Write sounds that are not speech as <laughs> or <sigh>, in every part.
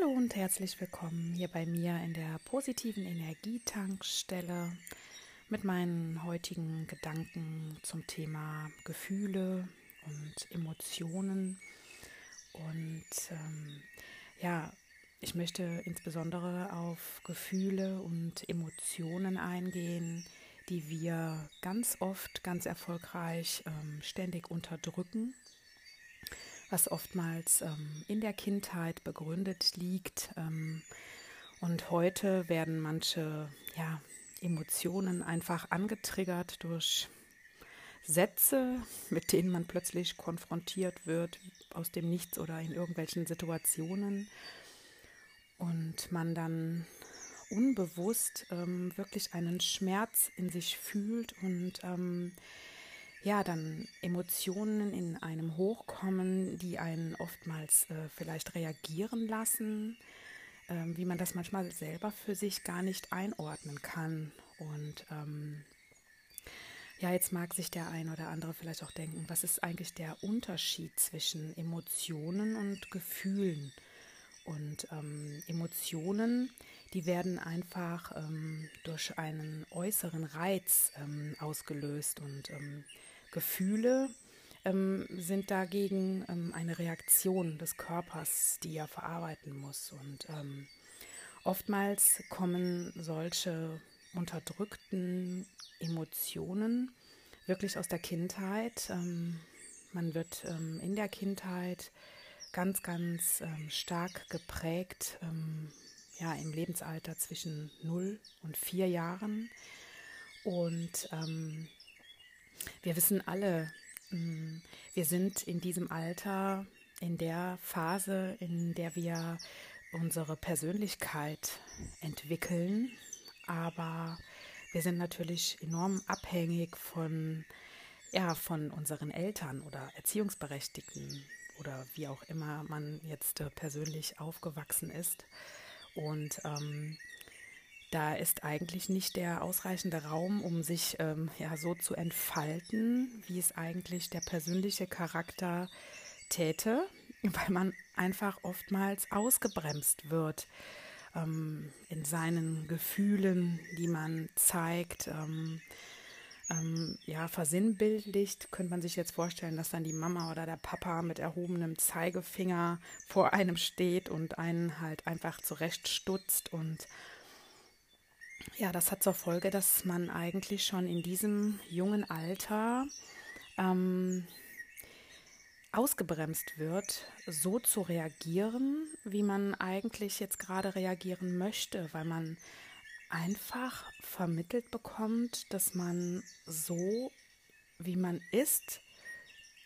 Hallo und herzlich willkommen hier bei mir in der positiven Energietankstelle mit meinen heutigen Gedanken zum Thema Gefühle und Emotionen. Und ähm, ja, ich möchte insbesondere auf Gefühle und Emotionen eingehen, die wir ganz oft, ganz erfolgreich ähm, ständig unterdrücken was oftmals ähm, in der Kindheit begründet liegt. Ähm, und heute werden manche ja, Emotionen einfach angetriggert durch Sätze, mit denen man plötzlich konfrontiert wird aus dem Nichts oder in irgendwelchen Situationen und man dann unbewusst ähm, wirklich einen Schmerz in sich fühlt und ähm, ja, dann Emotionen in einem hochkommen, die einen oftmals äh, vielleicht reagieren lassen, äh, wie man das manchmal selber für sich gar nicht einordnen kann. Und ähm, ja, jetzt mag sich der ein oder andere vielleicht auch denken, was ist eigentlich der Unterschied zwischen Emotionen und Gefühlen? Und ähm, Emotionen, die werden einfach ähm, durch einen äußeren Reiz ähm, ausgelöst und ähm, Gefühle ähm, sind dagegen ähm, eine Reaktion des Körpers, die er verarbeiten muss. Und ähm, oftmals kommen solche unterdrückten Emotionen wirklich aus der Kindheit. Ähm, man wird ähm, in der Kindheit ganz, ganz ähm, stark geprägt, ja, im Lebensalter zwischen 0 und 4 Jahren. Und ähm, wir wissen alle, mm, wir sind in diesem Alter, in der Phase, in der wir unsere Persönlichkeit entwickeln, aber wir sind natürlich enorm abhängig von, ja, von unseren Eltern oder Erziehungsberechtigten oder wie auch immer man jetzt äh, persönlich aufgewachsen ist. Und ähm, da ist eigentlich nicht der ausreichende Raum, um sich ähm, ja so zu entfalten, wie es eigentlich der persönliche Charakter täte, <laughs> weil man einfach oftmals ausgebremst wird ähm, in seinen Gefühlen, die man zeigt. Ähm, ähm, ja, versinnbildlicht könnte man sich jetzt vorstellen, dass dann die Mama oder der Papa mit erhobenem Zeigefinger vor einem steht und einen halt einfach zurechtstutzt und ja, das hat zur Folge, dass man eigentlich schon in diesem jungen Alter ähm, ausgebremst wird, so zu reagieren, wie man eigentlich jetzt gerade reagieren möchte, weil man einfach vermittelt bekommt, dass man so, wie man ist,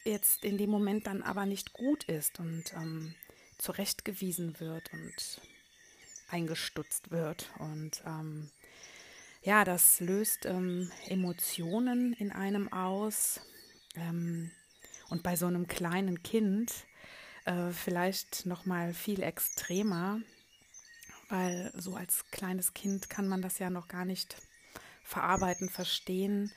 jetzt in dem Moment dann aber nicht gut ist und ähm, zurechtgewiesen wird und eingestutzt wird. Und ähm, ja, das löst ähm, Emotionen in einem aus. Ähm, und bei so einem kleinen Kind äh, vielleicht noch mal viel extremer, weil so als kleines Kind kann man das ja noch gar nicht verarbeiten, verstehen.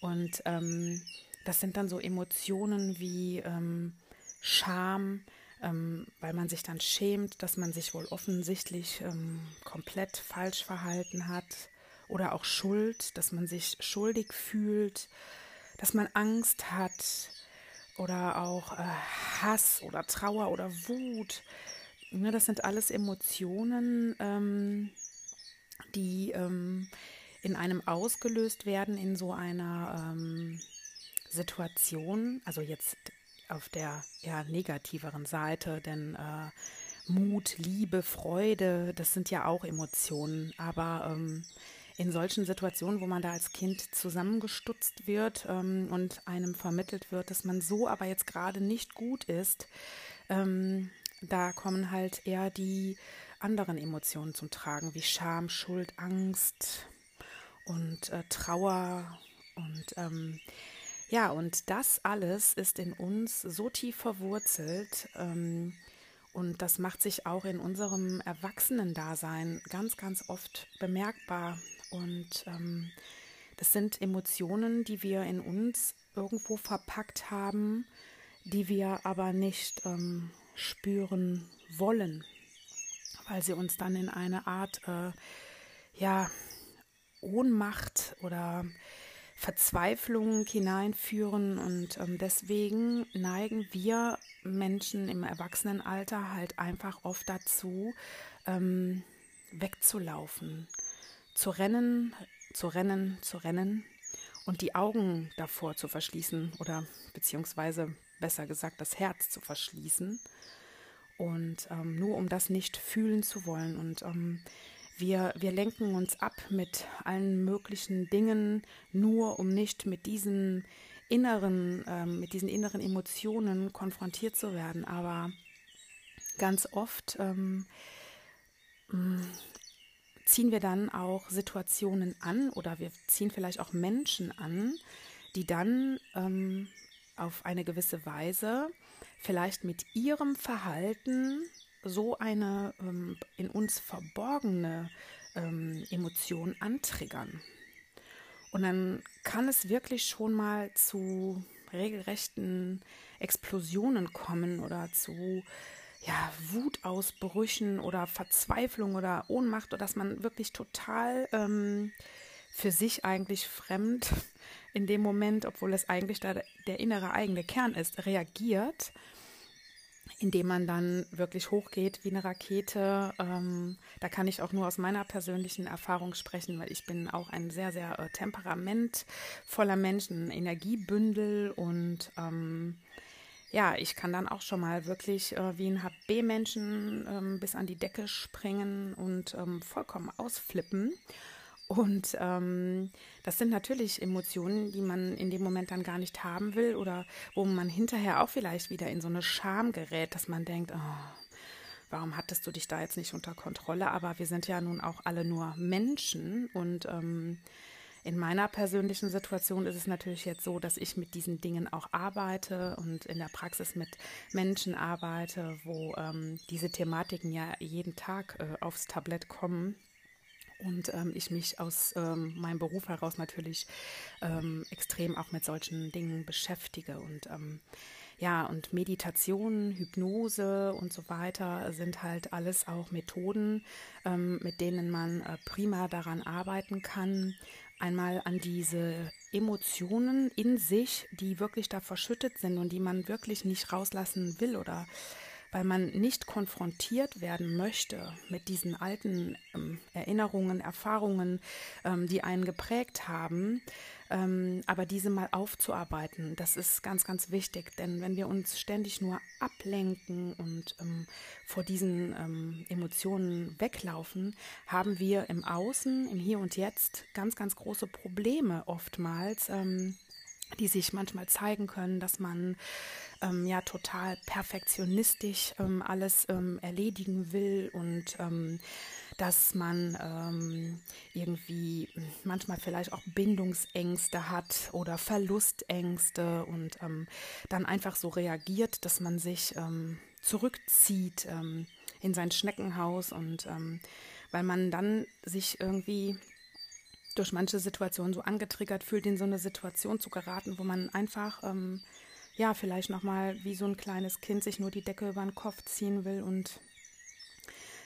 Und ähm, das sind dann so Emotionen wie ähm, Scham, ähm, weil man sich dann schämt, dass man sich wohl offensichtlich ähm, komplett falsch verhalten hat oder auch Schuld, dass man sich schuldig fühlt, dass man Angst hat. Oder auch äh, Hass oder Trauer oder Wut. Ne, das sind alles Emotionen, ähm, die ähm, in einem ausgelöst werden in so einer ähm, Situation, also jetzt auf der eher negativeren Seite, denn äh, Mut, Liebe, Freude, das sind ja auch Emotionen, aber ähm, in solchen Situationen, wo man da als Kind zusammengestutzt wird ähm, und einem vermittelt wird, dass man so aber jetzt gerade nicht gut ist, ähm, da kommen halt eher die anderen Emotionen zum Tragen, wie Scham, Schuld, Angst und äh, Trauer und ähm, ja, und das alles ist in uns so tief verwurzelt, ähm, und das macht sich auch in unserem Erwachsenendasein ganz, ganz oft bemerkbar. Und ähm, das sind Emotionen, die wir in uns irgendwo verpackt haben, die wir aber nicht ähm, spüren wollen. weil sie uns dann in eine Art äh, ja, Ohnmacht oder Verzweiflung hineinführen und ähm, deswegen neigen wir Menschen im Erwachsenenalter halt einfach oft dazu, ähm, wegzulaufen, zu rennen, zu rennen, zu rennen und die Augen davor zu verschließen oder beziehungsweise besser gesagt das Herz zu verschließen und ähm, nur um das nicht fühlen zu wollen und ähm, wir, wir lenken uns ab mit allen möglichen Dingen, nur um nicht mit diesen inneren, ähm, mit diesen inneren Emotionen konfrontiert zu werden. Aber ganz oft ähm, ziehen wir dann auch Situationen an oder wir ziehen vielleicht auch Menschen an, die dann ähm, auf eine gewisse Weise vielleicht mit ihrem Verhalten so eine ähm, in uns verborgene ähm, Emotion antriggern. Und dann kann es wirklich schon mal zu regelrechten Explosionen kommen oder zu ja, Wutausbrüchen oder Verzweiflung oder Ohnmacht, oder dass man wirklich total ähm, für sich eigentlich fremd <laughs> in dem Moment, obwohl es eigentlich da der innere eigene Kern ist, reagiert indem man dann wirklich hochgeht wie eine Rakete. Ähm, da kann ich auch nur aus meiner persönlichen Erfahrung sprechen, weil ich bin auch ein sehr, sehr äh, temperamentvoller Mensch, ein Energiebündel und ähm, ja, ich kann dann auch schon mal wirklich äh, wie ein HB-Menschen ähm, bis an die Decke springen und ähm, vollkommen ausflippen. Und ähm, das sind natürlich Emotionen, die man in dem Moment dann gar nicht haben will oder wo man hinterher auch vielleicht wieder in so eine Scham gerät, dass man denkt, oh, warum hattest du dich da jetzt nicht unter Kontrolle? Aber wir sind ja nun auch alle nur Menschen und ähm, in meiner persönlichen Situation ist es natürlich jetzt so, dass ich mit diesen Dingen auch arbeite und in der Praxis mit Menschen arbeite, wo ähm, diese Thematiken ja jeden Tag äh, aufs Tablett kommen und ähm, ich mich aus ähm, meinem Beruf heraus natürlich ähm, extrem auch mit solchen Dingen beschäftige und ähm, ja, und Meditation, Hypnose und so weiter sind halt alles auch Methoden, ähm, mit denen man äh, prima daran arbeiten kann, einmal an diese Emotionen in sich, die wirklich da verschüttet sind und die man wirklich nicht rauslassen will oder weil man nicht konfrontiert werden möchte mit diesen alten ähm, Erinnerungen, Erfahrungen, ähm, die einen geprägt haben, ähm, aber diese mal aufzuarbeiten, das ist ganz, ganz wichtig, denn wenn wir uns ständig nur ablenken und ähm, vor diesen ähm, Emotionen weglaufen, haben wir im Außen, im Hier und Jetzt ganz, ganz große Probleme oftmals ähm, die sich manchmal zeigen können, dass man ähm, ja total perfektionistisch ähm, alles ähm, erledigen will und ähm, dass man ähm, irgendwie manchmal vielleicht auch Bindungsängste hat oder Verlustängste und ähm, dann einfach so reagiert, dass man sich zurückzieht in sein Schneckenhaus und weil man dann sich irgendwie durch manche Situationen so angetriggert fühlt, in so eine Situation zu geraten, wo man einfach ähm, ja, vielleicht nochmal wie so ein kleines Kind sich nur die Decke über den Kopf ziehen will und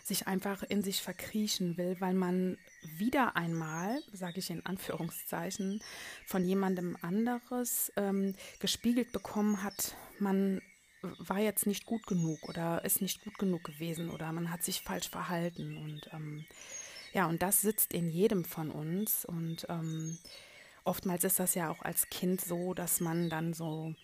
sich einfach in sich verkriechen will, weil man wieder einmal, sage ich in Anführungszeichen, von jemandem anderes ähm, gespiegelt bekommen hat, man war jetzt nicht gut genug oder ist nicht gut genug gewesen oder man hat sich falsch verhalten. Und ähm, ja, und das sitzt in jedem von uns. Und ähm, oftmals ist das ja auch als Kind so, dass man dann so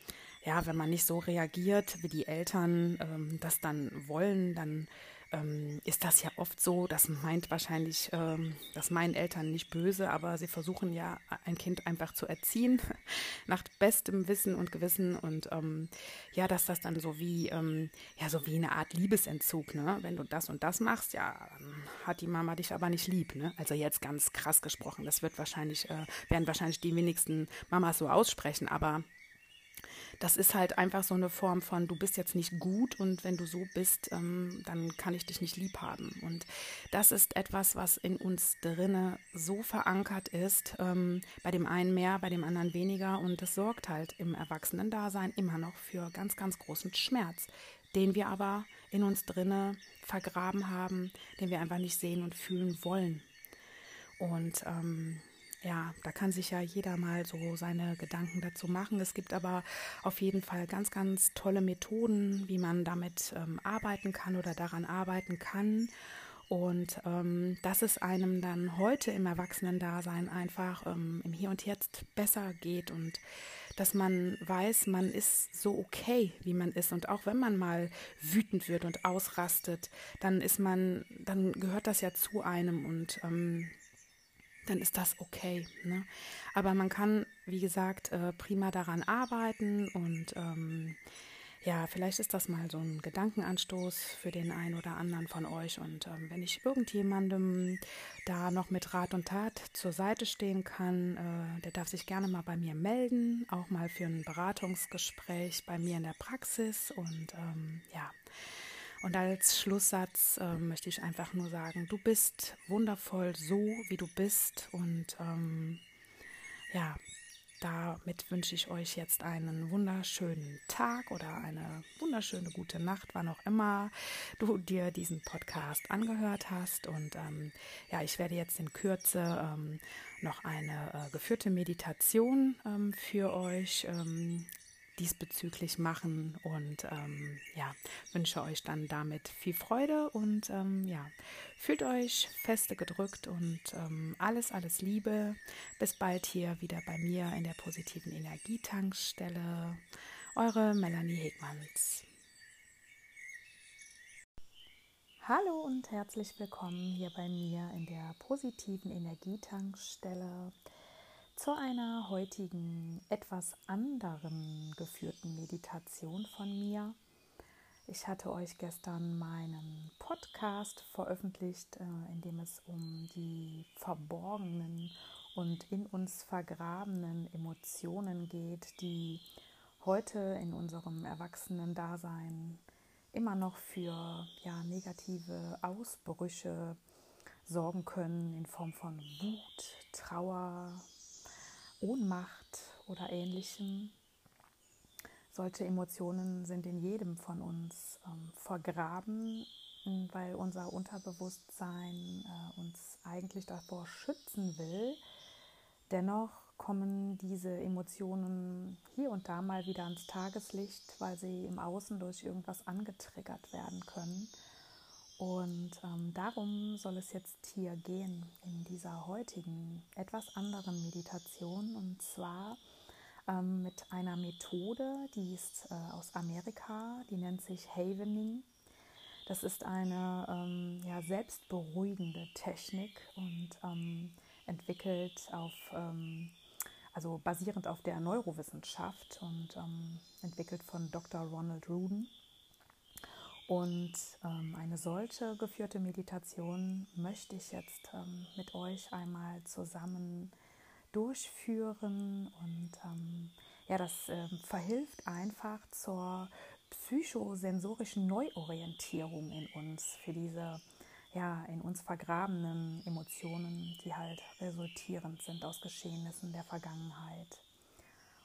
ja, wenn man nicht so reagiert, wie die Eltern ähm, das dann wollen, dann ähm, ist das ja oft so. Das meint wahrscheinlich, ähm, das meinen Eltern nicht böse, aber sie versuchen ja ein Kind einfach zu erziehen <laughs> nach bestem Wissen und Gewissen und ähm, ja, dass das dann so wie ähm, ja so wie eine Art Liebesentzug, ne? Wenn du das und das machst, ja, hat die Mama dich aber nicht lieb, ne? Also jetzt ganz krass gesprochen, das wird wahrscheinlich äh, werden wahrscheinlich die wenigsten Mamas so aussprechen, aber das ist halt einfach so eine Form von, du bist jetzt nicht gut und wenn du so bist, ähm, dann kann ich dich nicht lieb haben. Und das ist etwas, was in uns drinne so verankert ist, ähm, bei dem einen mehr, bei dem anderen weniger und das sorgt halt im Erwachsenen-Dasein immer noch für ganz, ganz großen Schmerz den wir aber in uns drinne vergraben haben, den wir einfach nicht sehen und fühlen wollen. Und ähm, ja, da kann sich ja jeder mal so seine Gedanken dazu machen. Es gibt aber auf jeden Fall ganz, ganz tolle Methoden, wie man damit ähm, arbeiten kann oder daran arbeiten kann. Und ähm, dass es einem dann heute im Erwachsenendasein einfach ähm, im Hier und Jetzt besser geht und dass man weiß, man ist so okay, wie man ist. Und auch wenn man mal wütend wird und ausrastet, dann ist man, dann gehört das ja zu einem und ähm, dann ist das okay. Ne? Aber man kann, wie gesagt, äh, prima daran arbeiten und ähm, ja, vielleicht ist das mal so ein Gedankenanstoß für den einen oder anderen von euch. Und ähm, wenn ich irgendjemandem da noch mit Rat und Tat zur Seite stehen kann, äh, der darf sich gerne mal bei mir melden, auch mal für ein Beratungsgespräch bei mir in der Praxis. Und ähm, ja, und als Schlusssatz äh, möchte ich einfach nur sagen, du bist wundervoll so, wie du bist. Und ähm, ja, damit wünsche ich euch jetzt einen wunderschönen Tag oder eine wunderschöne gute Nacht, wann auch immer du dir diesen Podcast angehört hast. Und ähm, ja, ich werde jetzt in Kürze ähm, noch eine äh, geführte Meditation ähm, für euch ähm, diesbezüglich machen und ähm, ja, wünsche euch dann damit viel Freude und ähm, ja, fühlt euch feste gedrückt und ähm, alles, alles Liebe. Bis bald hier wieder bei mir in der positiven Energietankstelle. Eure Melanie Hegmanns. Hallo und herzlich willkommen hier bei mir in der positiven Energietankstelle zu einer heutigen, etwas anderen geführten Meditation von mir. Ich hatte euch gestern meinen Podcast veröffentlicht, äh, in dem es um die verborgenen und in uns vergrabenen Emotionen geht, die heute in unserem Erwachsenen-Dasein immer noch für ja, negative Ausbrüche sorgen können in Form von Wut, Trauer, Ohnmacht oder ähnlichem. Solche Emotionen sind in jedem von uns ähm, vergraben, weil unser Unterbewusstsein äh, uns eigentlich davor schützen will. Dennoch kommen diese Emotionen hier und da mal wieder ans Tageslicht, weil sie im Außen durch irgendwas angetriggert werden können. Und ähm, darum soll es jetzt hier gehen in dieser heutigen, etwas anderen Meditation. Und zwar ähm, mit einer Methode, die ist äh, aus Amerika, die nennt sich Havening. Das ist eine ähm, ja, selbstberuhigende Technik und ähm, entwickelt auf, ähm, also basierend auf der Neurowissenschaft und ähm, entwickelt von Dr. Ronald Ruden. Und ähm, eine solche geführte Meditation möchte ich jetzt ähm, mit euch einmal zusammen durchführen. Und ähm, ja, das ähm, verhilft einfach zur psychosensorischen Neuorientierung in uns, für diese ja, in uns vergrabenen Emotionen, die halt resultierend sind aus Geschehnissen der Vergangenheit.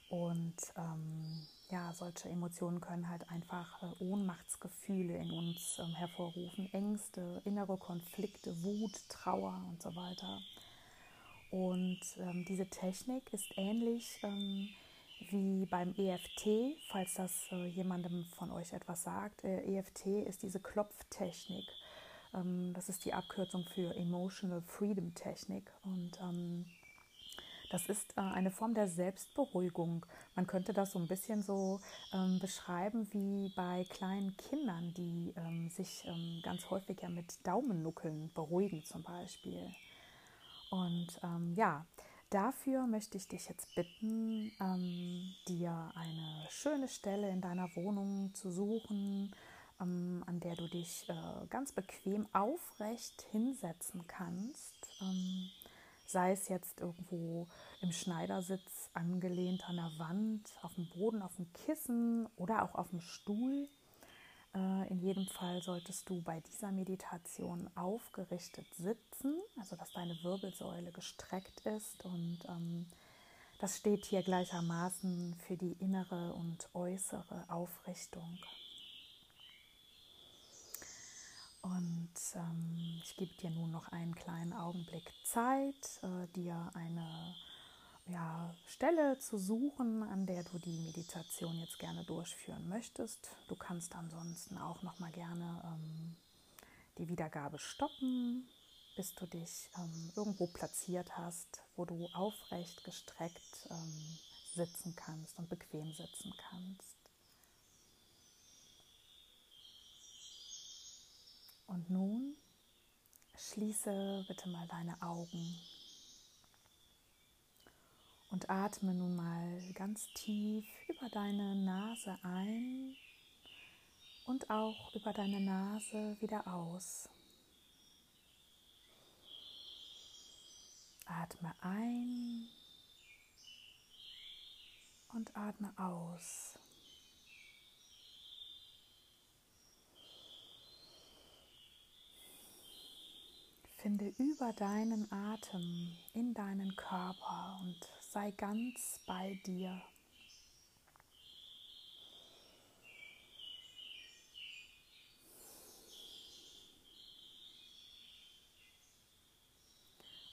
Und ähm, ja, solche Emotionen können halt einfach äh, Ohnmachtsgefühle in uns ähm, hervorrufen, Ängste, innere Konflikte, Wut, Trauer und so weiter. Und ähm, diese Technik ist ähnlich ähm, wie beim EFT, falls das äh, jemandem von euch etwas sagt. Äh, EFT ist diese Klopftechnik. Ähm, das ist die Abkürzung für Emotional Freedom Technik. Und ähm, das ist äh, eine Form der Selbstberuhigung. Man könnte das so ein bisschen so ähm, beschreiben wie bei kleinen Kindern, die ähm, sich ähm, ganz häufig ja mit Daumennuckeln beruhigen zum Beispiel. Und ähm, ja, dafür möchte ich dich jetzt bitten, ähm, dir eine schöne Stelle in deiner Wohnung zu suchen, ähm, an der du dich äh, ganz bequem aufrecht hinsetzen kannst sei es jetzt irgendwo im Schneidersitz angelehnt an der Wand, auf dem Boden, auf dem Kissen oder auch auf dem Stuhl. Äh, in jedem Fall solltest du bei dieser Meditation aufgerichtet sitzen, also dass deine Wirbelsäule gestreckt ist und ähm, das steht hier gleichermaßen für die innere und äußere Aufrichtung. Und ähm, ich gebe dir nun noch einen kleinen Augenblick Zeit, äh, dir eine ja, Stelle zu suchen, an der du die Meditation jetzt gerne durchführen möchtest. Du kannst ansonsten auch noch mal gerne ähm, die Wiedergabe stoppen, bis du dich ähm, irgendwo platziert hast, wo du aufrecht gestreckt ähm, sitzen kannst und bequem sitzen kannst. Und nun schließe bitte mal deine Augen und atme nun mal ganz tief über deine Nase ein und auch über deine Nase wieder aus. Atme ein und atme aus. Finde über deinen Atem in deinen Körper und sei ganz bei dir.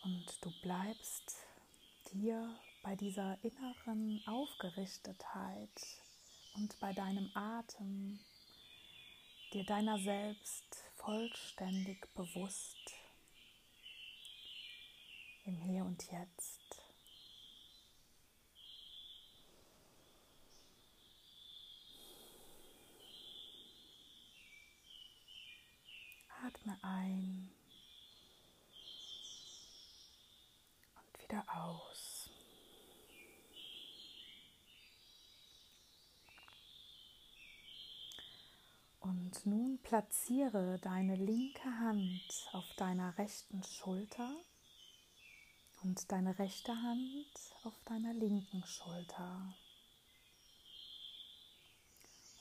Und du bleibst dir bei dieser inneren Aufgerichtetheit und bei deinem Atem dir deiner selbst vollständig bewusst im Hier und Jetzt. Atme ein und wieder aus. Und nun platziere deine linke Hand auf deiner rechten Schulter und deine rechte Hand auf deiner linken Schulter.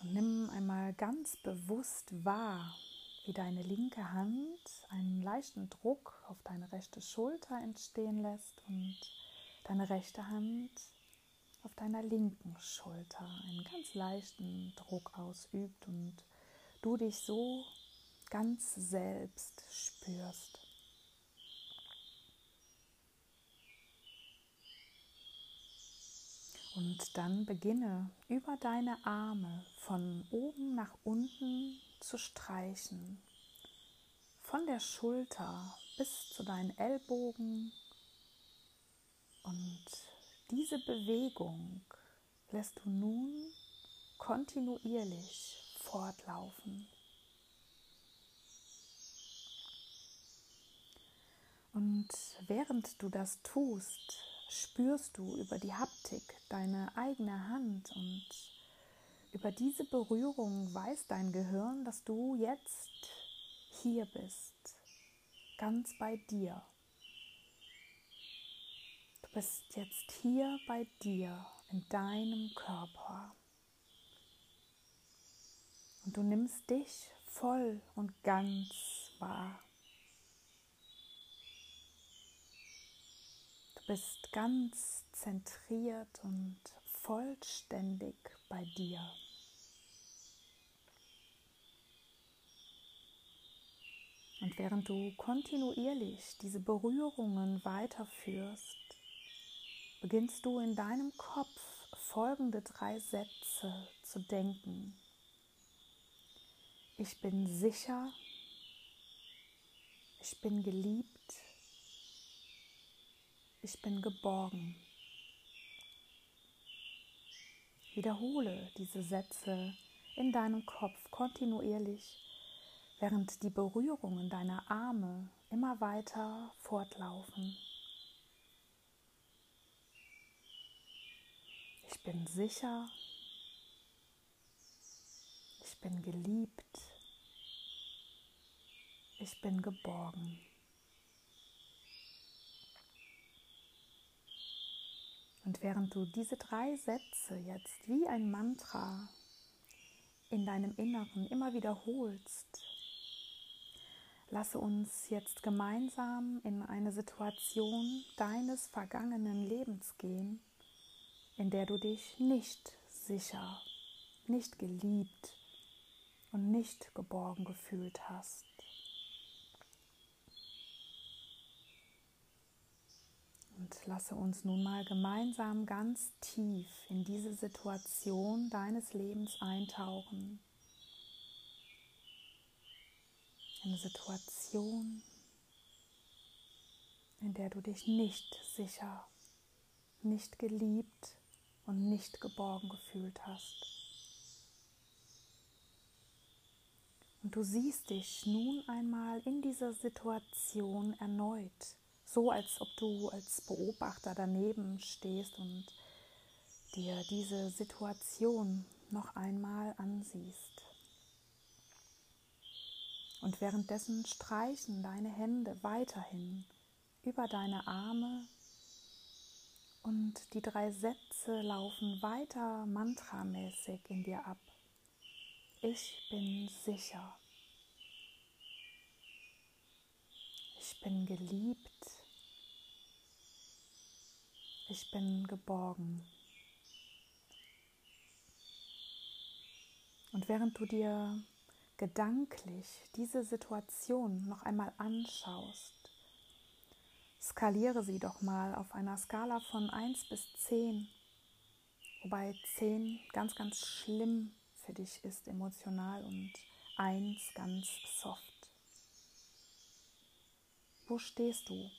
Und nimm einmal ganz bewusst wahr, wie deine linke Hand einen leichten Druck auf deine rechte Schulter entstehen lässt und deine rechte Hand auf deiner linken Schulter einen ganz leichten Druck ausübt und du dich so ganz selbst spürst. Und dann beginne über deine Arme von oben nach unten zu streichen. Von der Schulter bis zu deinen Ellbogen. Und diese Bewegung lässt du nun kontinuierlich fortlaufen. Und während du das tust, spürst du über die Haptik deine eigene Hand und über diese Berührung weiß dein Gehirn, dass du jetzt hier bist, ganz bei dir. Du bist jetzt hier bei dir, in deinem Körper. Und du nimmst dich voll und ganz wahr. Bist ganz zentriert und vollständig bei dir. Und während du kontinuierlich diese Berührungen weiterführst, beginnst du in deinem Kopf folgende drei Sätze zu denken. Ich bin sicher, ich bin geliebt, ich bin geborgen. Wiederhole diese Sätze in deinem Kopf kontinuierlich, während die Berührungen deiner Arme immer weiter fortlaufen. Ich bin sicher, ich bin geliebt, ich bin geborgen. Und während du diese drei Sätze jetzt wie ein Mantra in deinem Inneren immer wiederholst, lasse uns jetzt gemeinsam in eine Situation deines vergangenen Lebens gehen, in der du dich nicht sicher, nicht geliebt und nicht geborgen gefühlt hast. Und lasse uns nun mal gemeinsam ganz tief in diese Situation deines Lebens eintauchen. Eine Situation, in der du dich nicht sicher, nicht geliebt und nicht geborgen gefühlt hast. Und du siehst dich nun einmal in dieser Situation erneut, so als ob du als Beobachter daneben stehst und dir diese Situation noch einmal ansiehst. Und währenddessen streichen deine Hände weiterhin über deine Arme und die drei Sätze laufen weiter mantramäßig in dir ab. Ich bin sicher. Ich bin geliebt. Ich bin geborgen. Und während du dir gedanklich diese Situation noch einmal anschaust, skaliere sie doch mal auf einer Skala von 1 bis 10, wobei 10 ganz, ganz schlimm für dich ist emotional und 1 ganz soft. Wo stehst du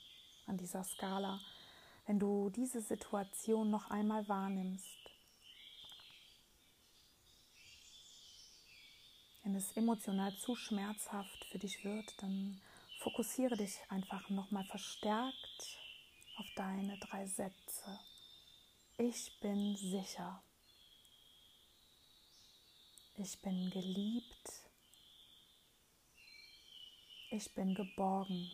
an dieser Skala, wenn du diese Situation noch einmal wahrnimmst? Wenn es emotional zu schmerzhaft für dich wird, dann fokussiere dich einfach nochmal verstärkt auf deine drei Sätze. Ich bin sicher. Ich bin geliebt. Ich bin geborgen.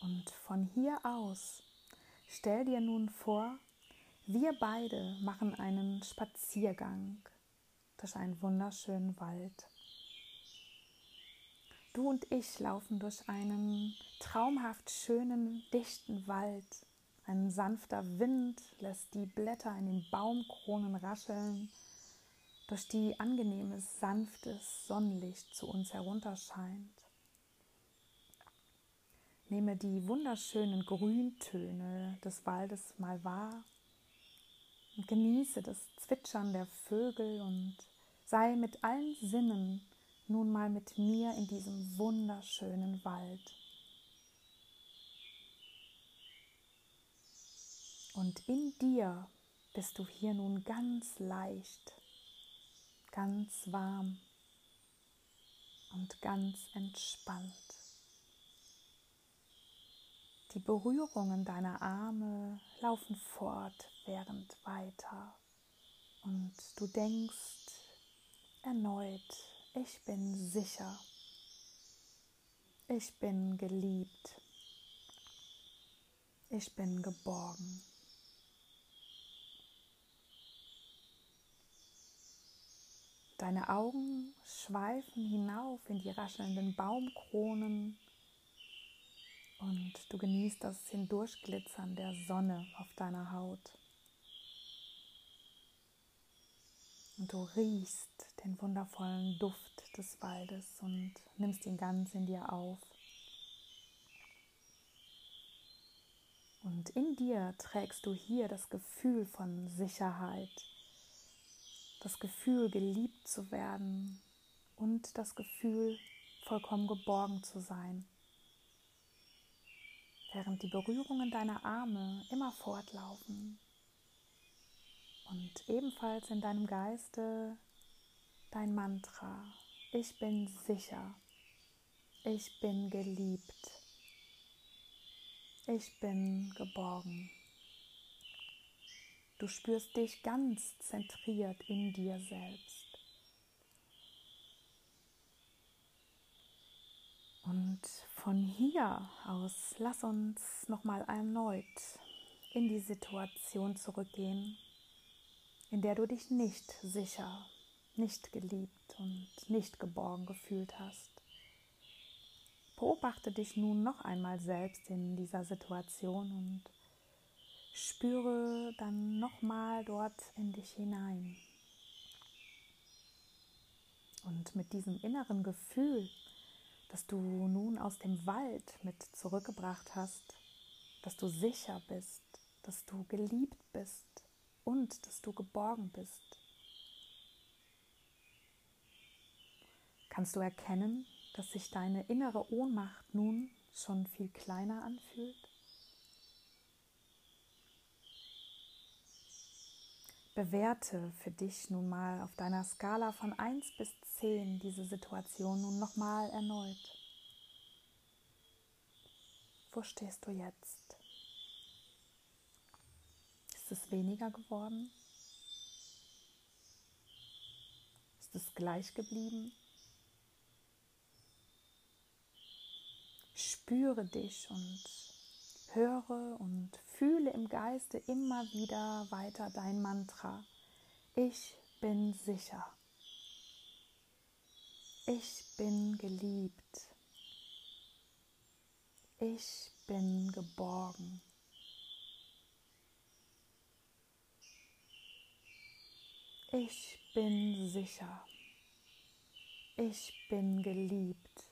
Und von hier aus stell dir nun vor, wir beide machen einen Spaziergang durch einen wunderschönen Wald. Du und ich laufen durch einen traumhaft schönen, dichten Wald. Ein sanfter Wind lässt die Blätter in den Baumkronen rascheln, durch die angenehmes, sanftes Sonnenlicht zu uns herunterscheint. Nehme die wunderschönen Grüntöne des Waldes mal wahr und genieße das Zwitschern der Vögel und sei mit allen Sinnen nun mal mit mir in diesem wunderschönen Wald. Und in dir bist du hier nun ganz leicht, ganz warm und ganz entspannt. Die Berührungen deiner Arme laufen fortwährend weiter. Und du denkst erneut, ich bin sicher, ich bin geliebt, ich bin geborgen. Deine Augen schweifen hinauf in die raschelnden Baumkronen und du genießt das Hindurchglitzern der Sonne auf deiner Haut. Und du riechst den wundervollen Duft des Waldes und nimmst ihn ganz in dir auf. Und in dir trägst du hier das Gefühl von Sicherheit, das Gefühl geliebt zu werden und das Gefühl vollkommen geborgen zu sein während die Berührungen deiner Arme immer fortlaufen und ebenfalls in deinem Geiste dein Mantra, ich bin sicher, ich bin geliebt, ich bin geborgen. Du spürst dich ganz zentriert in dir selbst. Und von hier aus lass uns nochmal erneut in die Situation zurückgehen, in der du dich nicht sicher, nicht geliebt und nicht geborgen gefühlt hast. Beobachte dich nun noch einmal selbst in dieser Situation und spüre dann nochmal dort in dich hinein. Und mit diesem inneren Gefühl dass du nun aus dem Wald mit zurückgebracht hast, dass du sicher bist, dass du geliebt bist und dass du geborgen bist. Kannst du erkennen, dass sich deine innere Ohnmacht nun schon viel kleiner anfühlt? Bewerte für dich nun mal auf deiner Skala von 1 bis 10 diese Situation nun nochmal erneut. Wo stehst du jetzt? Ist es weniger geworden? Ist es gleich geblieben? Spüre dich und höre und fühle im Geiste immer wieder weiter dein Mantra. Ich bin sicher. Ich bin geliebt. Ich bin geborgen. Ich bin sicher. Ich bin geliebt.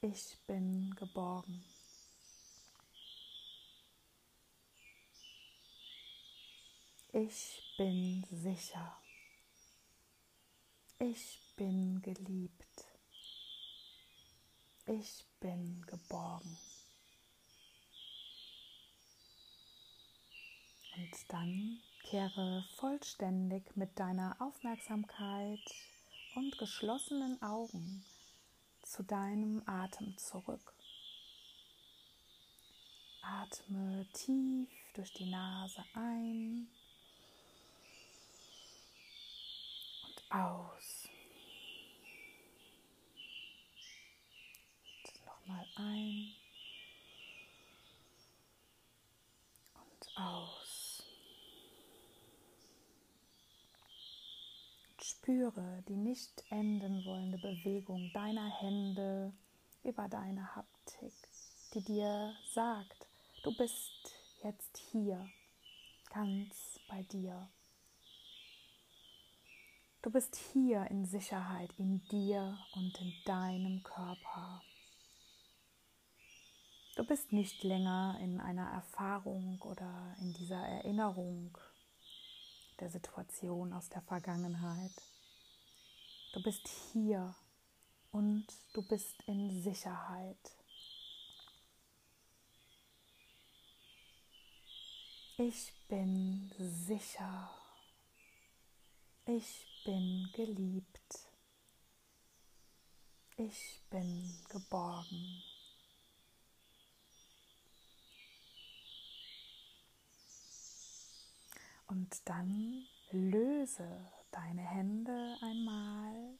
Ich bin geborgen. Ich bin sicher. Ich bin geliebt. Ich bin geborgen. Und dann kehre vollständig mit deiner Aufmerksamkeit und geschlossenen Augen zu deinem Atem zurück. Atme tief durch die Nase ein aus. Und nochmal ein und aus. Und spüre die nicht enden wollende Bewegung deiner Hände über deine Haptik, die dir sagt, du bist jetzt hier, ganz bei dir. Du bist hier in Sicherheit, in dir und in deinem Körper. Du bist nicht länger in einer Erfahrung oder in dieser Erinnerung der Situation aus der Vergangenheit. Du bist hier und du bist in Sicherheit. Ich bin sicher. Ich bin geliebt. Ich bin geborgen. Und dann löse deine Hände einmal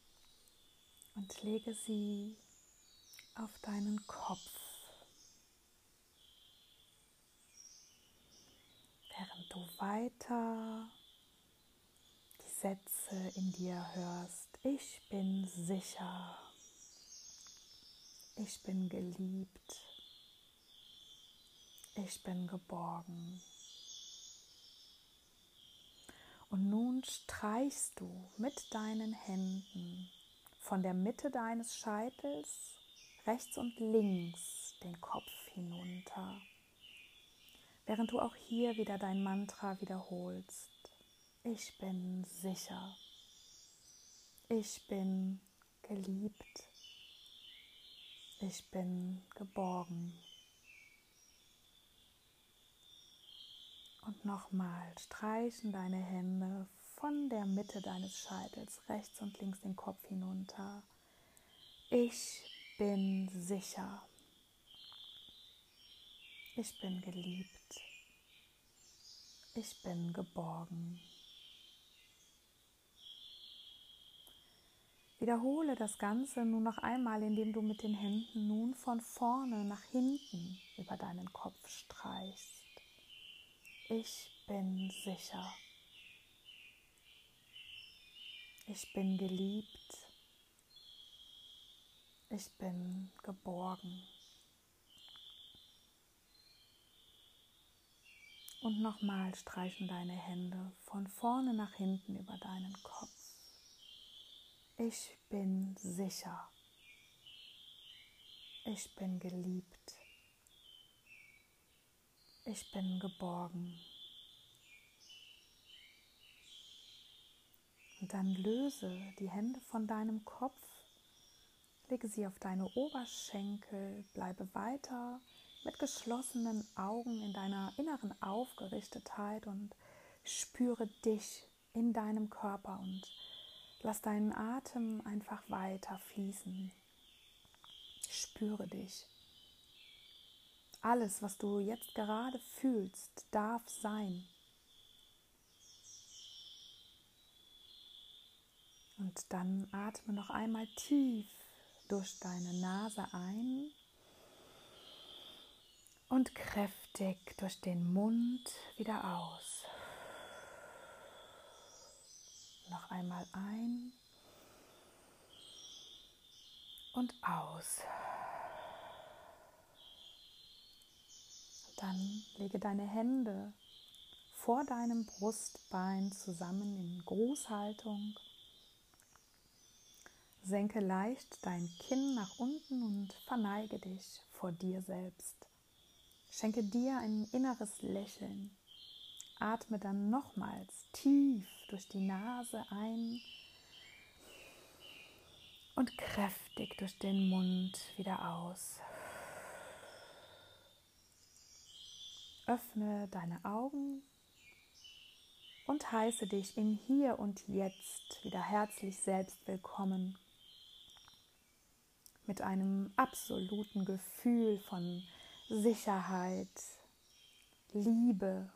und lege sie auf deinen Kopf. Während du weiter Sätze in dir hörst. Ich bin sicher. Ich bin geliebt. Ich bin geborgen. Und nun streichst du mit deinen Händen von der Mitte deines Scheitels rechts und links den Kopf hinunter, während du auch hier wieder dein Mantra wiederholst. Ich bin sicher. Ich bin geliebt. Ich bin geborgen. Und nochmal streichen deine Hände von der Mitte deines Scheitels rechts und links den Kopf hinunter. Ich bin sicher. Ich bin geliebt. Ich bin geborgen. Wiederhole das Ganze nun noch einmal, indem du mit den Händen nun von vorne nach hinten über deinen Kopf streichst. Ich bin sicher. Ich bin geliebt. Ich bin geborgen. Und nochmal streichen deine Hände von vorne nach hinten über deinen Kopf. Ich bin sicher. Ich bin geliebt. Ich bin geborgen. Und dann löse die Hände von deinem Kopf, lege sie auf deine Oberschenkel, bleibe weiter mit geschlossenen Augen in deiner inneren Aufgerichtetheit und spüre dich in deinem Körper und lass deinen Atem einfach weiter fließen. Spüre dich. Alles, was du jetzt gerade fühlst, darf sein. Und dann atme noch einmal tief durch deine Nase ein und kräftig durch den Mund wieder aus. Noch einmal ein und aus. Dann lege deine Hände vor deinem Brustbein zusammen in Grußhaltung. Senke leicht dein Kinn nach unten und verneige dich vor dir selbst. Schenke dir ein inneres Lächeln. Atme dann nochmals tief durch die Nase ein und kräftig durch den Mund wieder aus. Öffne deine Augen und heiße dich in hier und jetzt wieder herzlich selbst willkommen. Mit einem absoluten Gefühl von Sicherheit, Liebe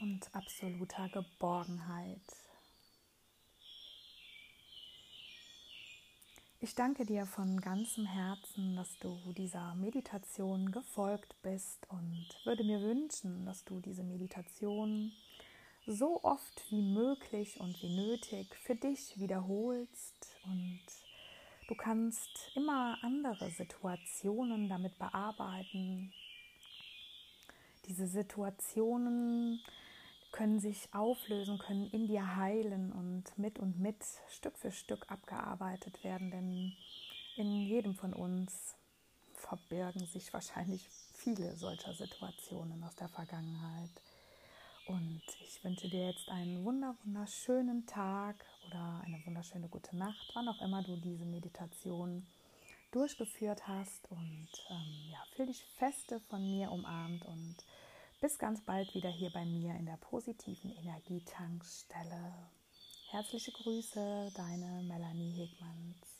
und absoluter Geborgenheit. Ich danke dir von ganzem Herzen, dass du dieser Meditation gefolgt bist und würde mir wünschen, dass du diese Meditation so oft wie möglich und wie nötig für dich wiederholst und Du kannst immer andere Situationen damit bearbeiten. Diese Situationen können sich auflösen, können in dir heilen und mit und mit Stück für Stück abgearbeitet werden, denn in jedem von uns verbirgen sich wahrscheinlich viele solcher Situationen aus der Vergangenheit. Und ich wünsche dir jetzt einen wunderschönen Tag oder eine wunderschöne gute Nacht, wann auch immer du diese Meditation durchgeführt hast. Und ähm, ja, fühl dich feste von mir umarmt und bis ganz bald wieder hier bei mir in der positiven Energietankstelle. Herzliche Grüße, deine Melanie Hegmanns.